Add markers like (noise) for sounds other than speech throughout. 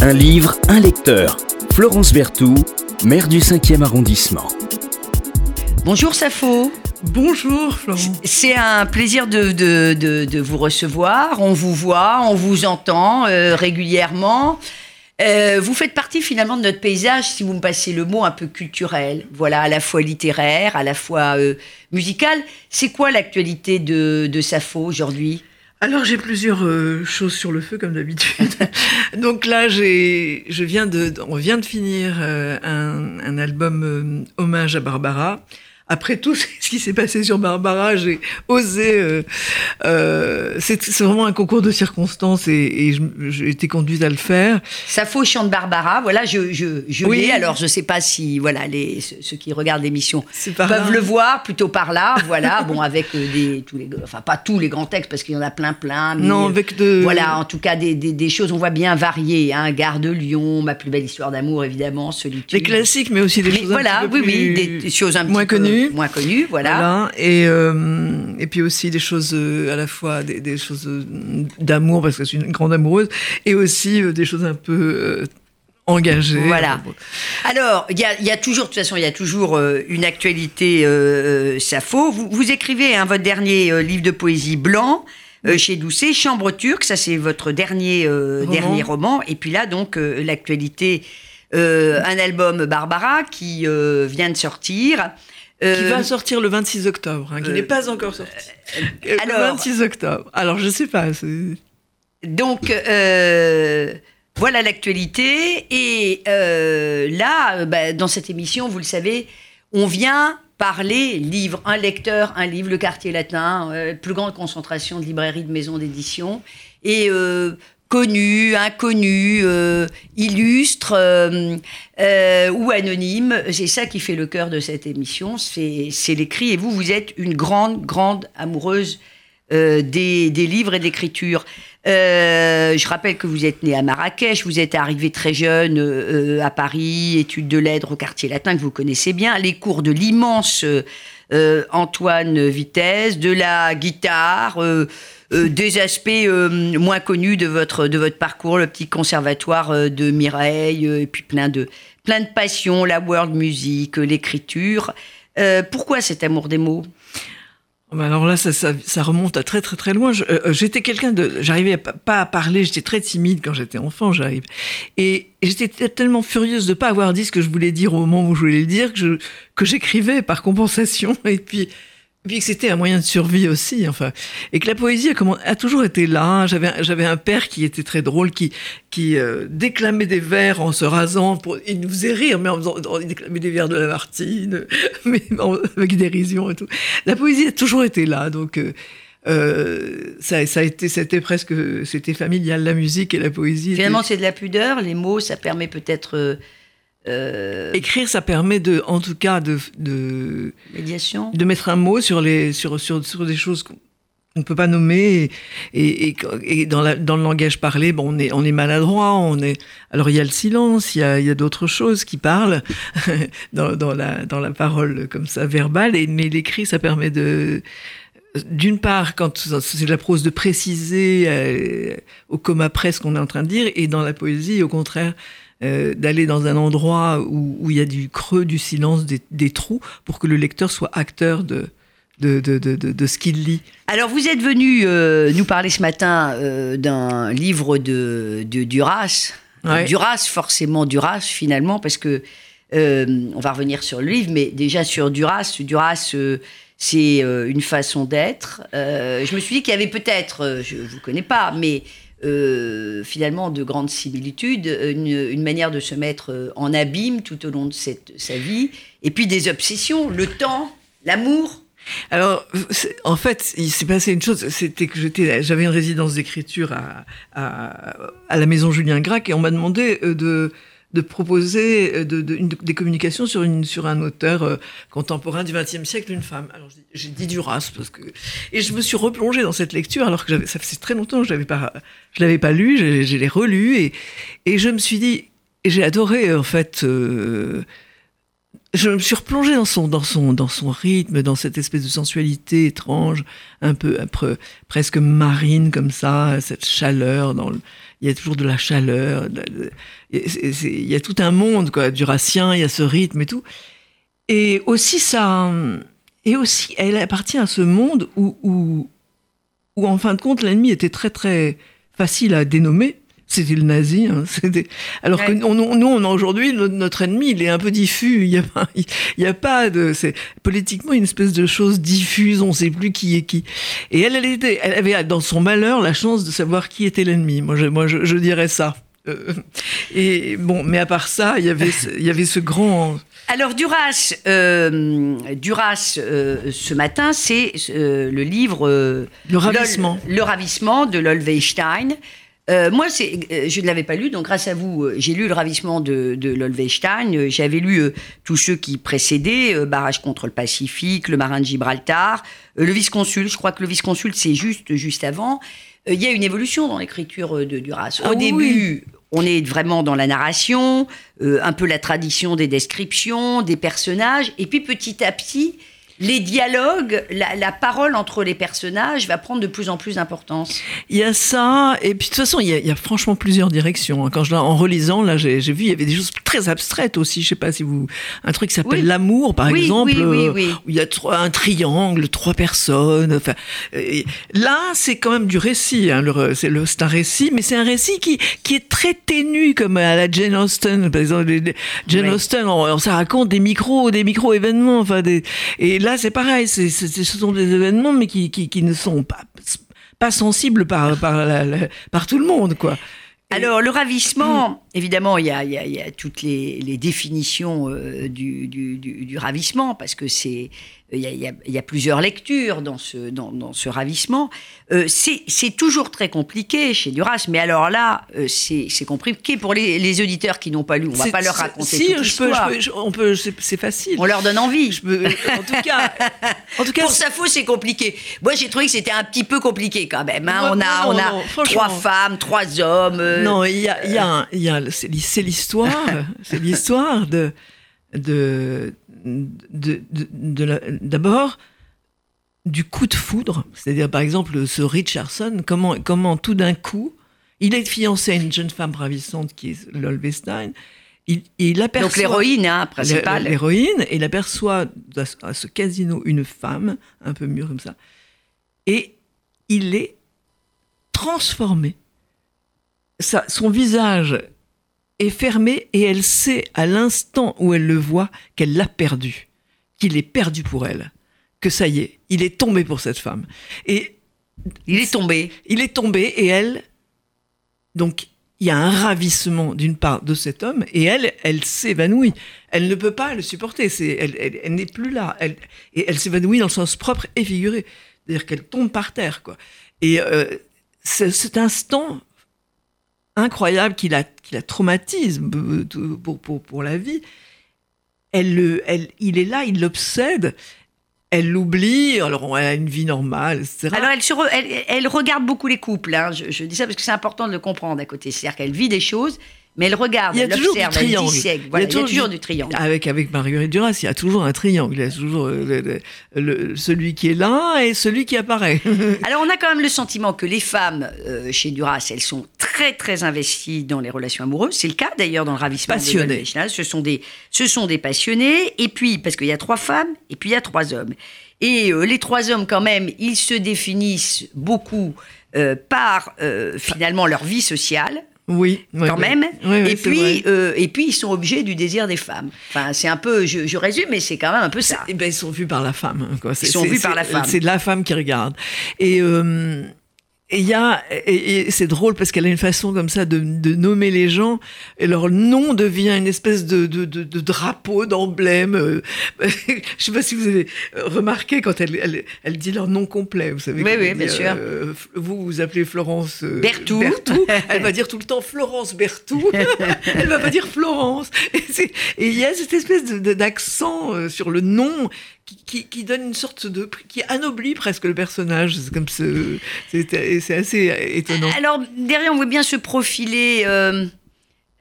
Un livre, un lecteur. Florence Berthoud, maire du 5e arrondissement. Bonjour Safo. Bonjour Florence. C'est un plaisir de, de, de, de, vous recevoir. On vous voit, on vous entend euh, régulièrement. Euh, vous faites partie finalement de notre paysage, si vous me passez le mot, un peu culturel. Voilà, à la fois littéraire, à la fois euh, musical. C'est quoi l'actualité de, de Safo aujourd'hui? Alors j'ai plusieurs euh, choses sur le feu comme d'habitude. (laughs) Donc là j'ai, je viens de, on vient de finir euh, un, un, album euh, hommage à Barbara après tout (laughs) ce qui s'est passé sur Barbara, j'ai osé. Euh, euh, c'est vraiment un concours de circonstances et, et j'ai été conduite à le faire. Ça faut chante Barbara. Voilà, je, je, je oui. l'ai. Alors, je sais pas si voilà les ceux qui regardent l'émission peuvent là. le voir plutôt par là. Voilà, (laughs) bon avec euh, des tous les, enfin pas tous les grands textes parce qu'il y en a plein plein. Mais, non, avec de. Voilà, en tout cas des, des, des choses on voit bien variées. Hein, Gare de Lyon, ma plus belle histoire d'amour évidemment, solitude. Des classiques, mais aussi des choses voilà, un oui, peu oui, des choses un moins petit peu connues. moins connues, voilà. Voilà. Et, euh, et puis aussi des choses euh, à la fois des, des choses euh, d'amour parce que je suis une grande amoureuse et aussi des choses un peu engagées. Voilà. Alors, il y a, y a, toujours, de toute façon, il y a toujours euh, une actualité euh, Sappho. Vous, vous écrivez hein, votre dernier euh, livre de poésie blanc. chez Doucet, Chambre turque, ça c'est votre dernier roman. dernier roman. Et puis là donc l'actualité, un album Barbara qui vient de sortir. Euh, qui va sortir le 26 octobre, hein, qui euh, n'est pas encore sorti. Euh, alors, le 26 octobre. Alors, je sais pas. Donc, euh, voilà l'actualité. Et là, bah, dans cette émission, vous le savez, on vient parler livre, un lecteur, un livre, le quartier latin, plus grande concentration de librairies, de maisons d'édition. Et connus, inconnus, euh, illustres euh, euh, ou anonymes. C'est ça qui fait le cœur de cette émission, c'est l'écrit. Et vous, vous êtes une grande, grande amoureuse des, des, livres et de l'écriture. je rappelle que vous êtes né à Marrakech, vous êtes arrivé très jeune à Paris, études de lettres au quartier latin que vous connaissez bien, les cours de l'immense Antoine Vitesse, de la guitare euh, des aspects euh, moins connus de votre, de votre parcours, le petit conservatoire euh, de Mireille, et puis plein de, plein de passions, la world music, l'écriture. pourquoi cet amour des mots? Alors là, ça, ça, ça, remonte à très très très loin. J'étais quelqu'un de, j'arrivais pas à parler, j'étais très timide quand j'étais enfant, j'arrive. Et, et j'étais tellement furieuse de pas avoir dit ce que je voulais dire au moment où je voulais le dire que je que j'écrivais par compensation. (laughs) Et puis puis que c'était un moyen de survie aussi, enfin, et que la poésie a, comment, a toujours été là. J'avais, j'avais un père qui était très drôle, qui, qui euh, déclamait des vers en se rasant. Pour, il nous faisait rire, mais en faisant, il déclamait des vers de Lamartine, (laughs) mais en, avec dérision et tout. La poésie a toujours été là, donc. Euh, euh, ça, ça, a été, c'était presque, c'était familial, la musique et la poésie. Finalement, c'est de la pudeur. Les mots, ça permet peut-être euh, Écrire, ça permet de, en tout cas, de, de, Médiation. de mettre un mot sur, les, sur, sur, sur des choses qu'on ne peut pas nommer. Et, et, et dans, la, dans, le langage parlé, bon, on, est, on est maladroit. On est... Alors, il y a le silence, il y a, il y a d'autres choses qui parlent (laughs) dans, dans, la, dans la parole comme ça, verbale. Et, mais l'écrit, ça permet de d'une part, quand c'est de la prose, de préciser euh, au coma presque qu'on est en train de dire, et dans la poésie, au contraire, euh, d'aller dans un endroit où, où, il y a du creux, du silence, des, des, trous, pour que le lecteur soit acteur de, de, de, de, de ce qu'il lit. Alors, vous êtes venu euh, nous parler ce matin euh, d'un livre de, de Duras. Ouais. Duras, forcément Duras, finalement, parce que euh, on va revenir sur le livre, mais déjà sur Duras, Duras c'est une façon d'être. je me suis dit qu'il y avait peut-être, je ne vous connais pas, mais euh, finalement de grandes similitudes, une, une, manière de se mettre euh, en abîme tout au long de cette, sa vie, et puis des obsessions, le temps, l'amour. Alors, en fait, il s'est passé une chose, c'était que j'avais une résidence d'écriture à, à, à, la maison Julien Gracq, et on m'a demandé euh, de de proposer euh, des communications sur, un auteur euh, contemporain du XXe siècle, une femme. Alors j'ai dit Duras parce que et je me suis replongée dans cette lecture alors que ça faisait très longtemps que je l'avais pas je l'avais pas lu, je, l'ai relu et et je me suis dit j'ai adoré en fait. Euh, je me suis replongée dans son, dans son, dans son rythme, dans cette espèce de sensualité étrange, un peu, un peu presque marine comme ça, cette chaleur. Dans le, il y a toujours de la chaleur. il y a tout un monde, quoi, durassien. Il y a ce rythme et tout. Et aussi ça, et aussi, elle appartient à ce monde où, où, où en fin de compte, l'ennemi était très très facile à dénommer. C'était le nazi. hein, (laughs) c'était- Alors que Ouais. nous, on- nous, on a aujourd'hui notre, notre ennemi, il est un peu diffus. Il y a pas, il y a pas de, c'est politiquement une espèce de chose diffuse. On sait plus qui est qui. Et elle, elle était, elle avait dans son malheur la chance de savoir qui était l'ennemi. Moi, je, moi, je, je dirais ça. Euh, et bon, mais à part ça, il y avait, ce- il y avait ce grand. Alors Duras, euh, Duras euh, ce matin, c'est euh, le livre euh, Le ravissement. Lol- le ravissement de Lolwestein. Euh, moi, euh, je ne l'avais pas lu, donc grâce à vous, euh, j'ai lu le ravissement de, de Lolwestein. Euh, J'avais lu tous ceux qui précédaient, Barrage contre le Pacifique, Le Marin de Gibraltar, Le Vice-Consul. Je crois que Le Vice-Consul, c'est juste, juste avant. Il y a une évolution dans l'écriture de Duras. Au Ah oui, début, on est vraiment dans la narration, un peu la tradition des descriptions, des personnages, et puis petit à petit, les dialogues, la, la parole entre les personnages va prendre de plus en plus d'importance. Il y a ça, et puis de toute façon, il y a, il y a franchement plusieurs directions. hein. Quand je, en relisant, là, j'ai vu, il y avait des choses très abstraites aussi. Je sais pas si vous, un truc qui s'appelle Oui. l'amour, par Oui, exemple, oui, oui, euh, oui. où il y a trois, un triangle, trois personnes. Enfin, euh, là, c'est quand même du récit. Hein, c'est un récit, mais c'est un récit qui qui est très ténu, comme à la Jane Austen, par exemple. Jane. Austen, on, on- ça raconte des micros, des micro événements. Enfin, des, et là, c'est pareil. C'est- ce sont des événements, mais qui qui, qui ne sont pas pas sensibles par par la- la- par tout le monde, quoi. Alors, le ravissement, évidemment, il y a, il y a- il y a toutes les, les définitions euh, du, du- du- du ravissement, parce que c'est. Il y, a, y y plusieurs lectures dans ce, dans, dans ce ravissement. Euh, c'est toujours très compliqué chez Duras, mais alors là, euh, c'est compliqué pour les, les auditeurs qui n'ont pas lu. On va C'est- pas leur raconter si, toute je peux, l'histoire. je peux, je- on peut, c'est, facile. On leur donne envie. Je peux- en tout cas, en tout (laughs) cas, Pour Safo, c'est compliqué. Moi, j'ai trouvé que c'était un petit peu compliqué quand même. hein. On a, non, on a non, trois femmes, trois hommes. euh, non, il y a, y a, y a, c'est l'histoire, (laughs) c'est l'histoire de, de, de, de, d'abord du coup de foudre, c'est-à-dire par exemple ce Richardson, comment, comment tout d'un coup, il est fiancé à une jeune femme ravissante qui est Lolvestein, il, il aperçoit Donc l'héroïne, hein, principale. L'héroïne, et il aperçoit à ce- casino une femme, un peu mûre comme ça, et il est transformé. Son visage est fermé et elle sait à l'instant où elle le voit qu'elle l'a perdu, qu'il est perdu pour elle, que ça y est, il est tombé pour cette femme. Et Il est tombé. il est tombé et elle, donc il y a un ravissement d'une part de cet homme et elle, elle s'évanouit. Elle ne peut pas le supporter. C'est, elle, elle- elle n'est plus là. Elle, et elle s'évanouit dans le sens propre et figuré, c'est-à-dire qu'elle tombe par terre, quoi. Et euh, cet instant incroyable qui la, qui la traumatise pour, pour, pour la vie, elle, le- elle, il est là, il l'obsède. Elle l'oublie, alors elle a une vie normale, etc. Alors, elle, elle regarde beaucoup les couples. hein. Je, je dis ça parce que c'est important de le comprendre à côté. C'est-à-dire qu'elle vit des choses, mais elle regarde, Il y a elle toujours du observe, elle triangle. dissèque. Il y a Voilà, il y a toujours du- du triangle. Avec, avec Marguerite Duras, il y a toujours un triangle. Il y a toujours euh, le- le- le- celui qui est là et celui qui apparaît. (laughs) Alors, on a quand même le sentiment que les femmes euh, chez Duras, elles sont très, très investies dans les relations amoureuses. C'est le cas d'ailleurs dans le ravissement de Passionnées. Deschanel. Ce sont des, ce sont des passionnés. Et puis, parce qu'il y a trois femmes et puis il y a trois hommes. Et euh, les trois hommes, quand même, ils se définissent beaucoup euh, par euh, finalement leur vie sociale. Oui, quand oui. même. Oui, oui, et, puis, euh, et puis, ils sont objets du désir des femmes. Enfin, c'est un peu, je, je résume, mais c'est quand même un peu ça. Eh ben, ils sont vus par la femme. hein, Quoi. C'est- sont vus par la femme. C'est la femme qui regarde. Et euh, et il y a et, et c'est drôle parce qu'elle a une façon comme ça de, de nommer les gens et leur nom devient une espèce de, de, de, de drapeau d'emblème. euh, (laughs) Je sais pas si vous avez remarqué quand elle, elle, elle dit leur nom complet. Vous savez. Oui, oui, bien dit, sûr. euh, vous vous appelez Florence euh, Berthoud. (laughs) Elle va dire tout le temps Florence Berthoud. (laughs) elle va pas dire Florence. Et il y a cette espèce d'accent euh, sur le nom qui, qui, donne une sorte de qui anoblit presque le personnage. C'est comme ce, c'est assez étonnant. Alors, derrière, on voit bien se profiler euh,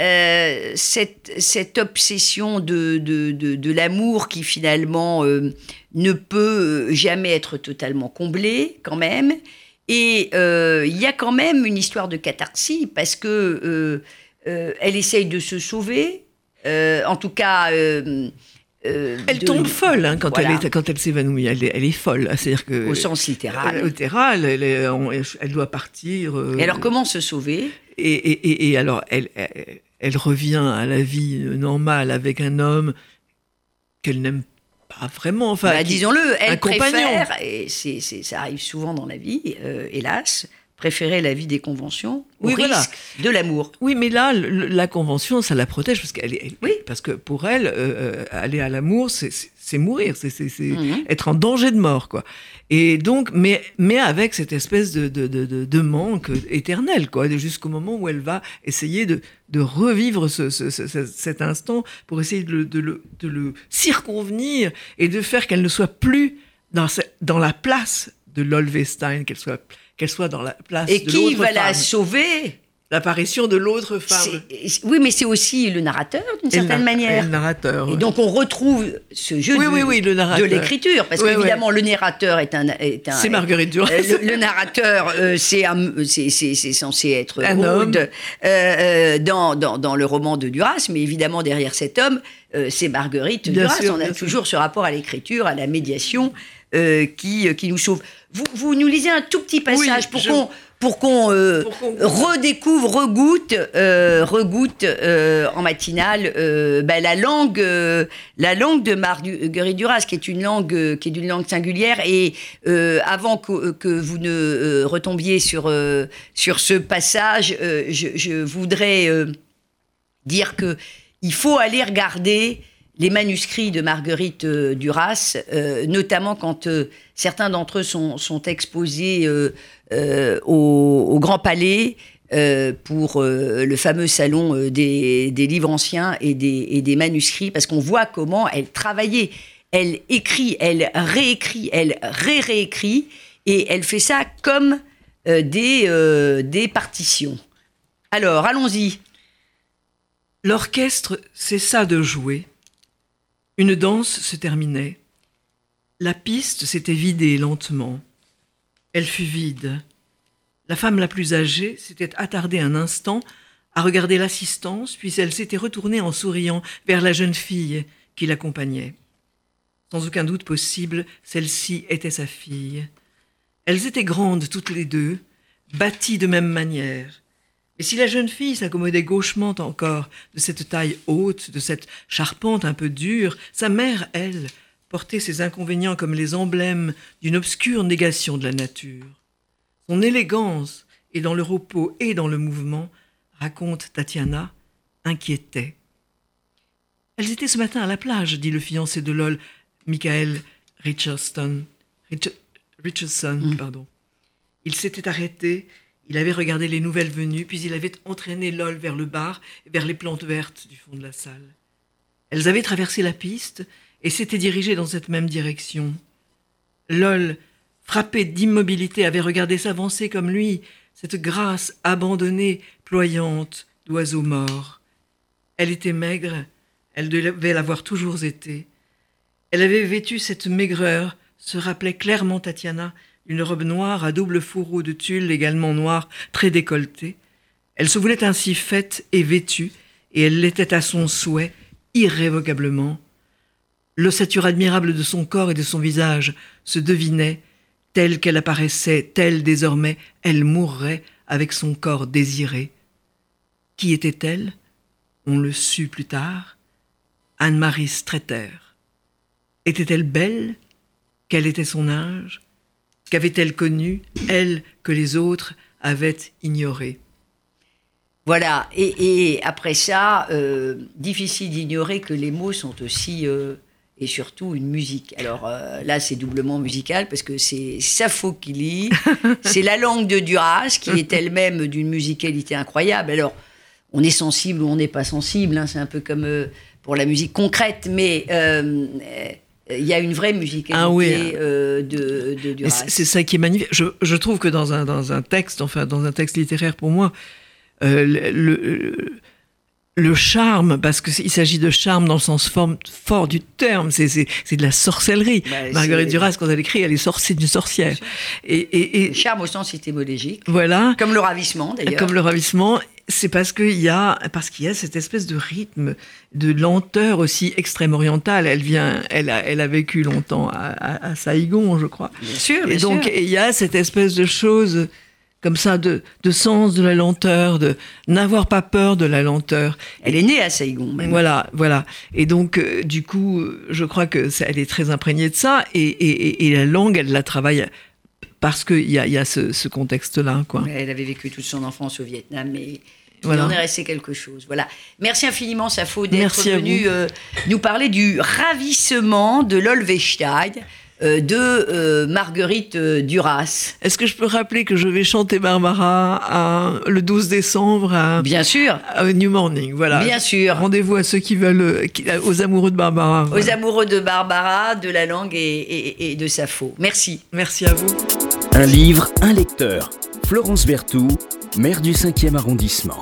euh, cette, cette obsession de, de, de, l'amour qui finalement euh, ne peut jamais être totalement comblée quand même. Et il y a quand même une histoire de catharsis parce que elle essaye de se sauver. En tout cas, euh, euh, Elle de- tombe folle hein, quand, Voilà. elle est, quand elle s'évanouit. Elle, est- elle est folle. C'est-à-dire que au sens littéral. Euh, littéral, elle, est- on- elle doit partir. euh, Et alors, comment se sauver? et, et- et- et alors, elle, revient à la vie normale avec un homme qu'elle n'aime pas vraiment. Enfin, Bah, Disons-le, elle un compagnon. préfère, et c'est, ça arrive souvent dans la vie, euh, hélas, préférer la vie des conventions au Oui, voilà. risque de l'amour. Oui, mais là, le- la convention, ça la protège parce qu'elle elle- Oui. parce que pour elle, euh, euh, aller à l'amour, c'est- mourir, c'est Mhm. être en danger de mort, quoi. Et donc, mais mais avec cette espèce de de, de, manque éternel, quoi, jusqu'au moment où elle va essayer de de revivre ce, ce- ce- ce- cet instant pour essayer de le, de le, de le circonvenir et de faire qu'elle ne soit plus dans dans la place de Lolvestein, qu'elle soit qu'elle soit dans la place Et de qui l'autre va la femme. sauver? L'apparition de l'autre femme. Oui, mais c'est aussi le narrateur, d'une Et certaine nar- et manière. le narrateur. Et donc on retrouve ce jeu Oui, du- oui, oui, le de l'écriture, parce qu'évidemment le narrateur est un... Est un C'est Marguerite Duras. Euh, le, le narrateur, euh, c'est censé être Un homme. euh, dans, dans, dans le roman de Duras, mais évidemment derrière cet homme, c'est Marguerite Bien Duras. sûr, On a sûr. toujours ce rapport à l'écriture, à la médiation euh, qui, qui nous sauve. Vous, vous nous lisez un tout petit passage Oui, pour je- qu'on pour qu'on euh, redécouvre, regoute, euh, regoute euh, en matinale euh, ben, la langue, euh, la langue de Marguerite Duras, qui est une langue, euh, qui est d'une langue singulière. Et euh, avant que, que vous ne euh, retombiez sur euh, sur ce passage, euh, je, je voudrais euh, dire que il faut aller regarder les manuscrits de Marguerite euh, Duras, euh, notamment quand euh, certains d'entre eux sont, exposés au, Grand Palais pour le fameux salon des, livres anciens et des, manuscrits, parce qu'on voit comment elle travaillait. Elle écrit, elle réécrit, elle ré-réécrit, et elle fait ça comme des, des partitions. Alors, allons-y. L'orchestre cessa de jouer. Une danse se terminait. La piste s'était vidée lentement. Elle fut vide. La femme la plus âgée s'était attardée un instant à regarder l'assistance, puis elle s'était retournée en souriant vers la jeune fille qui l'accompagnait. Sans aucun doute possible, celle-ci était sa fille. Elles étaient grandes toutes les deux, bâties de même manière. Et si la jeune fille s'accommodait gauchement encore de cette taille haute, de cette charpente un peu dure, sa mère, elle, portait ses inconvénients comme les emblèmes d'une obscure négation de la nature. Son élégance, et dans le repos et dans le mouvement, raconte Tatiana, inquiétait. Elles étaient ce matin à la plage, dit le fiancé de Lol, Michael Richardson. Rich- Richardson, pardon. Il s'était arrêté, il avait regardé les nouvelles venues, puis il avait entraîné Lol vers le bar et vers les plantes vertes du fond de la salle. Elles avaient traversé la piste et s'étaient dirigées dans cette même direction. Lol, frappé d'immobilité, avait regardé s'avancer comme lui cette grâce abandonnée, ployante d'oiseau mort. Elle était maigre, elle devait l'avoir toujours été. Elle avait vêtu cette maigreur, se rappelait clairement Tatiana, une robe noire à double fourreau de tulle également noire, très décolletée. Elle se voulait ainsi faite et vêtue, et elle l'était à son souhait, irrévocablement. L'ossature admirable de son corps et de son visage se devinait, telle qu'elle apparaissait, telle désormais, elle mourrait avec son corps désiré. Qui était-elle? On le sut plus tard. Anne-Marie Stretter. Était-elle belle? Quel était son âge? Qu'avait-elle connu, elle que les autres avaient ignoré Voilà, et, et après ça, euh, difficile d'ignorer que les mots sont aussi euh, et surtout une musique. Alors euh, là, c'est doublement musical parce que c'est Sappho qui lit, c'est la langue de Duras qui est elle-même d'une musicalité incroyable. Alors, on est sensible ou on n'est pas sensible, hein, c'est un peu comme pour la musique concrète, mais il y a une vraie musicalité Ah oui. euh, de, de Duras. C'est ça qui est magnifique. Je, je trouve que dans un, dans un texte, enfin dans un texte littéraire pour moi, euh, le- le- le charme, parce qu'il s'agit de charme dans le sens fort du terme, c'est de la sorcellerie. Bah, Marguerite Duras, quand elle écrit, elle est sorcière d'une sorcière. Et, et, charme au sens étymologique. Voilà. Comme le ravissement, d'ailleurs. Comme le ravissement. C'est parce qu'il y a, parce qu'il y a cette espèce de rythme, de lenteur aussi extrême orientale. Elle vient, elle a, elle a vécu longtemps à, à, Saïgon, je crois. Bien sûr. et donc, il y a cette espèce de chose comme ça de, de sens de la lenteur, de n'avoir pas peur de la lenteur. Elle est née à Saigon. Voilà, voilà. Et donc, euh, du coup, je crois que elle est très imprégnée de ça. Et, et, et la langue, elle la travaille parce qu'il y a, y a ce, ce contexte-là. Quoi. Elle avait vécu toute son enfance au Vietnam, mais voilà. il en est resté quelque chose. Voilà. Merci infiniment, Safo, d'être venu euh, nous parler du ravissement de l'Olvestein. Euh, de euh, Marguerite Duras. Est-ce que je peux rappeler que je vais chanter Barbara le 12 décembre à, Bien sûr. New Morning, voilà. Bien sûr. Rendez-vous à ceux qui veulent, aux amoureux de Barbara. Aux amoureux de Barbara, de la langue et, et de Sappho. Merci. Merci à vous. Un livre, un lecteur. Florence Berthoud, maire du 5e arrondissement.